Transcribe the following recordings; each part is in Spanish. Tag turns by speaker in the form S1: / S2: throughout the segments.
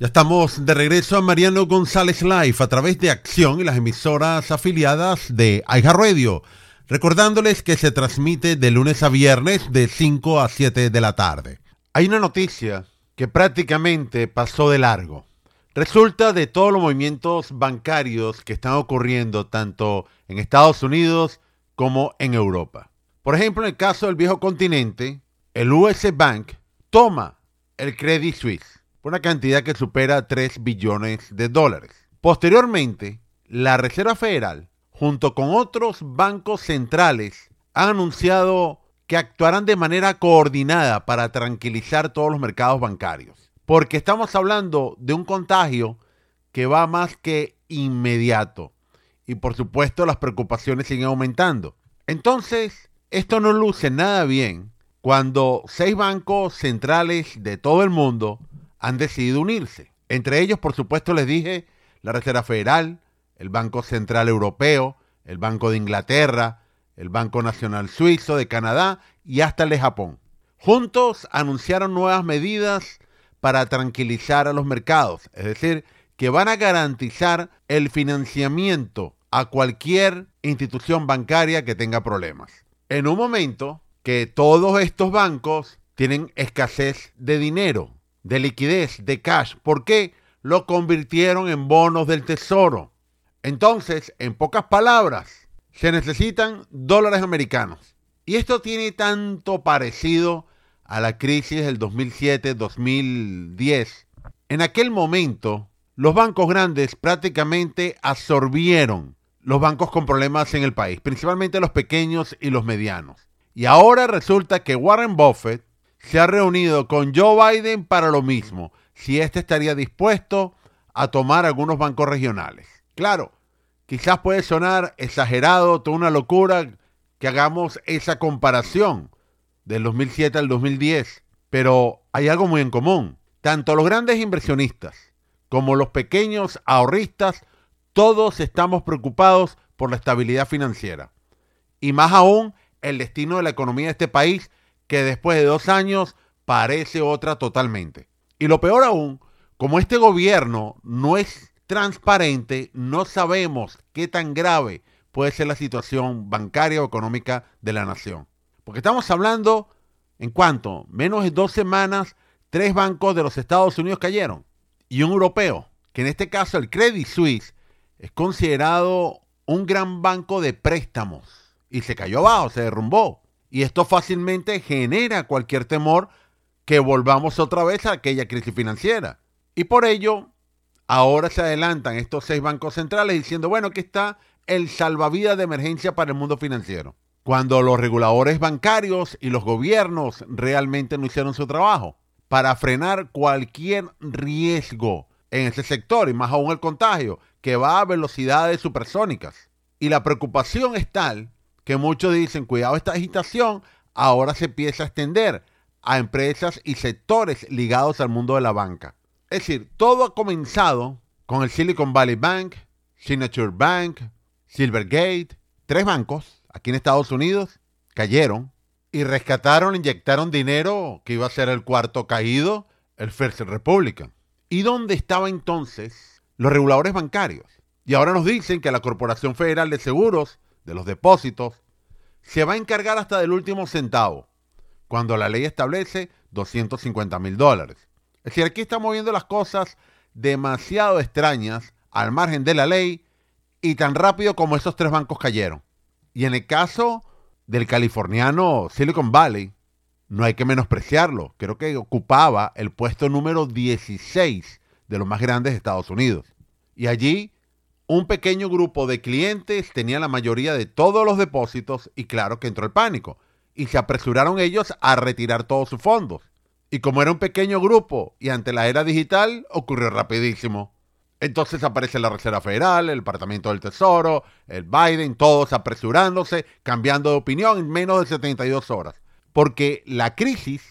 S1: Ya estamos de regreso a Mariano González Live a través de Acción y las emisoras afiliadas de Radio. Recordándoles que se transmite de lunes a viernes de 5 a 7 de la tarde. Hay una noticia que prácticamente pasó de largo. Resulta de todos los movimientos bancarios que están ocurriendo tanto en Estados Unidos como en Europa. Por ejemplo, en el caso del viejo continente, el US Bank toma el Credit Suisse una cantidad que supera 3 billones de dólares. Posteriormente, la Reserva Federal, junto con otros bancos centrales, han anunciado que actuarán de manera coordinada para tranquilizar todos los mercados bancarios. Porque estamos hablando de un contagio que va más que inmediato. Y por supuesto las preocupaciones siguen aumentando. Entonces, esto no luce nada bien cuando seis bancos centrales de todo el mundo han decidido unirse. Entre ellos, por supuesto, les dije, la Reserva Federal, el Banco Central Europeo, el Banco de Inglaterra, el Banco Nacional Suizo de Canadá y hasta el de Japón. Juntos anunciaron nuevas medidas para tranquilizar a los mercados, es decir, que van a garantizar el financiamiento a cualquier institución bancaria que tenga problemas. En un momento que todos estos bancos tienen escasez de dinero, de liquidez, de cash. ¿Por qué? Lo convirtieron en bonos del tesoro. Entonces, en pocas palabras, se necesitan dólares americanos. Y esto tiene tanto parecido a la crisis del 2007-2010. En aquel momento, los bancos grandes prácticamente absorbieron los bancos con problemas en el país, principalmente los pequeños y los medianos. Y ahora resulta que Warren Buffett se ha reunido con Joe Biden para lo mismo, si éste estaría dispuesto a tomar algunos bancos regionales. Claro, quizás puede sonar exagerado, toda una locura que hagamos esa comparación del 2007 al 2010, pero hay algo muy en común. Tanto los grandes inversionistas como los pequeños ahorristas, todos estamos preocupados por la estabilidad financiera. Y más aún, el destino de la economía de este país que después de dos años parece otra totalmente. Y lo peor aún, como este gobierno no es transparente, no sabemos qué tan grave puede ser la situación bancaria o económica de la nación. Porque estamos hablando, en cuanto, menos de dos semanas, tres bancos de los Estados Unidos cayeron. Y un europeo, que en este caso el Credit Suisse, es considerado un gran banco de préstamos. Y se cayó abajo, se derrumbó. Y esto fácilmente genera cualquier temor que volvamos otra vez a aquella crisis financiera. Y por ello, ahora se adelantan estos seis bancos centrales diciendo, bueno, aquí está el salvavidas de emergencia para el mundo financiero. Cuando los reguladores bancarios y los gobiernos realmente no hicieron su trabajo para frenar cualquier riesgo en ese sector y más aún el contagio que va a velocidades supersónicas. Y la preocupación es tal que muchos dicen, cuidado, esta agitación ahora se empieza a extender a empresas y sectores ligados al mundo de la banca. Es decir, todo ha comenzado con el Silicon Valley Bank, Signature Bank, Silvergate, tres bancos aquí en Estados Unidos cayeron y rescataron, inyectaron dinero que iba a ser el cuarto caído, el First Republican. ¿Y dónde estaban entonces los reguladores bancarios? Y ahora nos dicen que la Corporación Federal de Seguros de los depósitos se va a encargar hasta del último centavo, cuando la ley establece 250 mil dólares. Es decir, aquí estamos viendo las cosas demasiado extrañas al margen de la ley y tan rápido como esos tres bancos cayeron. Y en el caso del californiano Silicon Valley, no hay que menospreciarlo. Creo que ocupaba el puesto número 16 de los más grandes de Estados Unidos. Y allí un pequeño grupo de clientes tenía la mayoría de todos los depósitos y claro que entró el pánico. Y se apresuraron ellos a retirar todos sus fondos. Y como era un pequeño grupo y ante la era digital, ocurrió rapidísimo. Entonces aparece la Reserva Federal, el Departamento del Tesoro, el Biden, todos apresurándose, cambiando de opinión en menos de 72 horas. Porque la crisis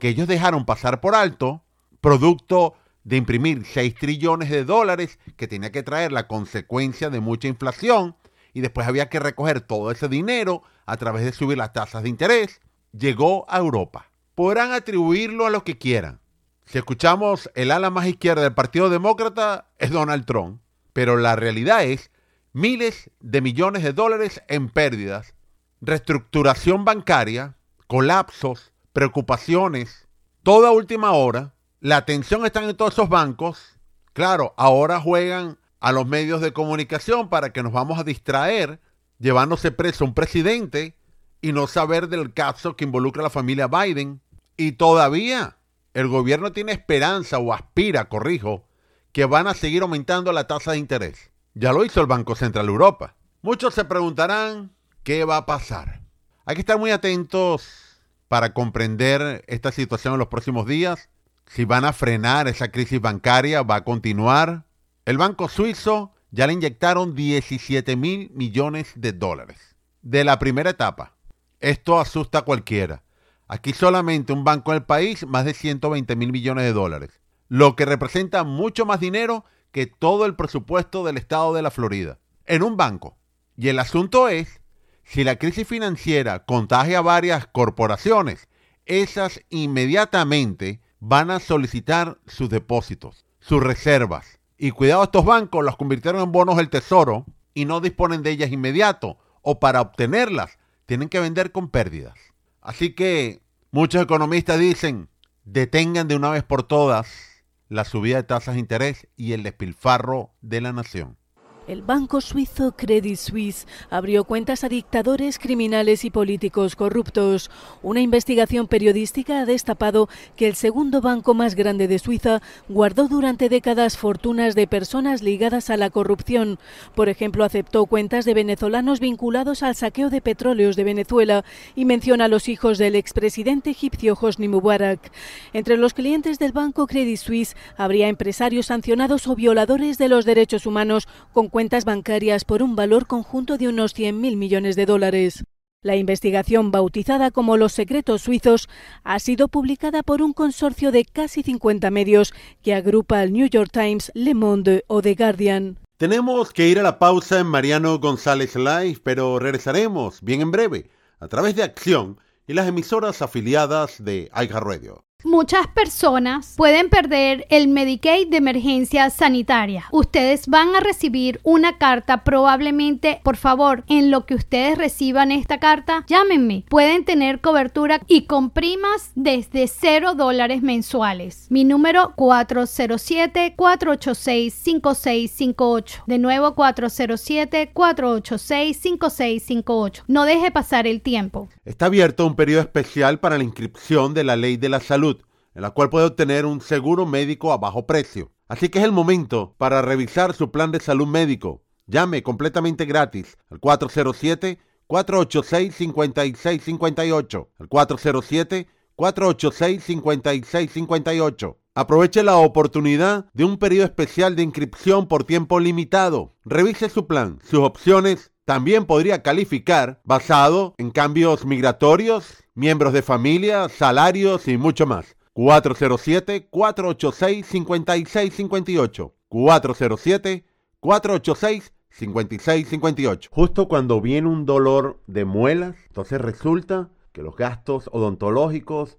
S1: que ellos dejaron pasar por alto, producto de imprimir 6 trillones de dólares que tenía que traer la consecuencia de mucha inflación y después había que recoger todo ese dinero a través de subir las tasas de interés, llegó a Europa. Podrán atribuirlo a lo que quieran. Si escuchamos el ala más izquierda del Partido Demócrata, es Donald Trump. Pero la realidad es miles de millones de dólares en pérdidas, reestructuración bancaria, colapsos, preocupaciones, toda última hora. La atención está en todos esos bancos. Claro, ahora juegan a los medios de comunicación para que nos vamos a distraer llevándose preso un presidente y no saber del caso que involucra a la familia Biden. Y todavía el gobierno tiene esperanza o aspira, corrijo, que van a seguir aumentando la tasa de interés. Ya lo hizo el Banco Central Europa. Muchos se preguntarán qué va a pasar. Hay que estar muy atentos para comprender esta situación en los próximos días. Si van a frenar esa crisis bancaria, va a continuar. El Banco Suizo ya le inyectaron 17 mil millones de dólares de la primera etapa. Esto asusta a cualquiera. Aquí solamente un banco en el país, más de 120 mil millones de dólares, lo que representa mucho más dinero que todo el presupuesto del estado de la Florida, en un banco. Y el asunto es, si la crisis financiera contagia a varias corporaciones, esas inmediatamente van a solicitar sus depósitos, sus reservas. Y cuidado, estos bancos los convirtieron en bonos del tesoro y no disponen de ellas inmediato, o para obtenerlas tienen que vender con pérdidas. Así que muchos economistas dicen, detengan de una vez por todas la subida de tasas de interés y el despilfarro de la nación.
S2: El banco suizo Credit Suisse abrió cuentas a dictadores, criminales y políticos corruptos. Una investigación periodística ha destapado que el segundo banco más grande de Suiza guardó durante décadas fortunas de personas ligadas a la corrupción. Por ejemplo, aceptó cuentas de venezolanos vinculados al saqueo de petróleos de Venezuela y menciona a los hijos del expresidente egipcio Hosni Mubarak. Entre los clientes del banco Credit Suisse habría empresarios sancionados o violadores de los derechos humanos con cuentas bancarias por un valor conjunto de unos 100.000 millones de dólares. La investigación, bautizada como Los Secretos Suizos, ha sido publicada por un consorcio de casi 50 medios que agrupa el New York Times, Le Monde o The Guardian.
S1: Tenemos que ir a la pausa en Mariano González Live, pero regresaremos bien en breve a través de Acción y las emisoras afiliadas de Radio.
S3: Muchas personas pueden perder el Medicaid de emergencia sanitaria. Ustedes van a recibir una carta probablemente, por favor, en lo que ustedes reciban esta carta, llámenme. Pueden tener cobertura y con primas desde 0 dólares mensuales. Mi número 407-486-5658. De nuevo 407-486-5658. No deje pasar el tiempo.
S1: Está abierto un periodo especial para la inscripción de la ley de la salud en la cual puede obtener un seguro médico a bajo precio. Así que es el momento para revisar su plan de salud médico. Llame completamente gratis al 407-486-5658. Al 407-486-5658. Aproveche la oportunidad de un periodo especial de inscripción por tiempo limitado. Revise su plan, sus opciones. También podría calificar basado en cambios migratorios, miembros de familia, salarios y mucho más. 407-486-5658. 407-486-5658. Justo cuando viene un dolor de muelas, entonces resulta que los gastos odontológicos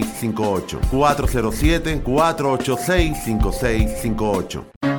S1: 407-486-5658.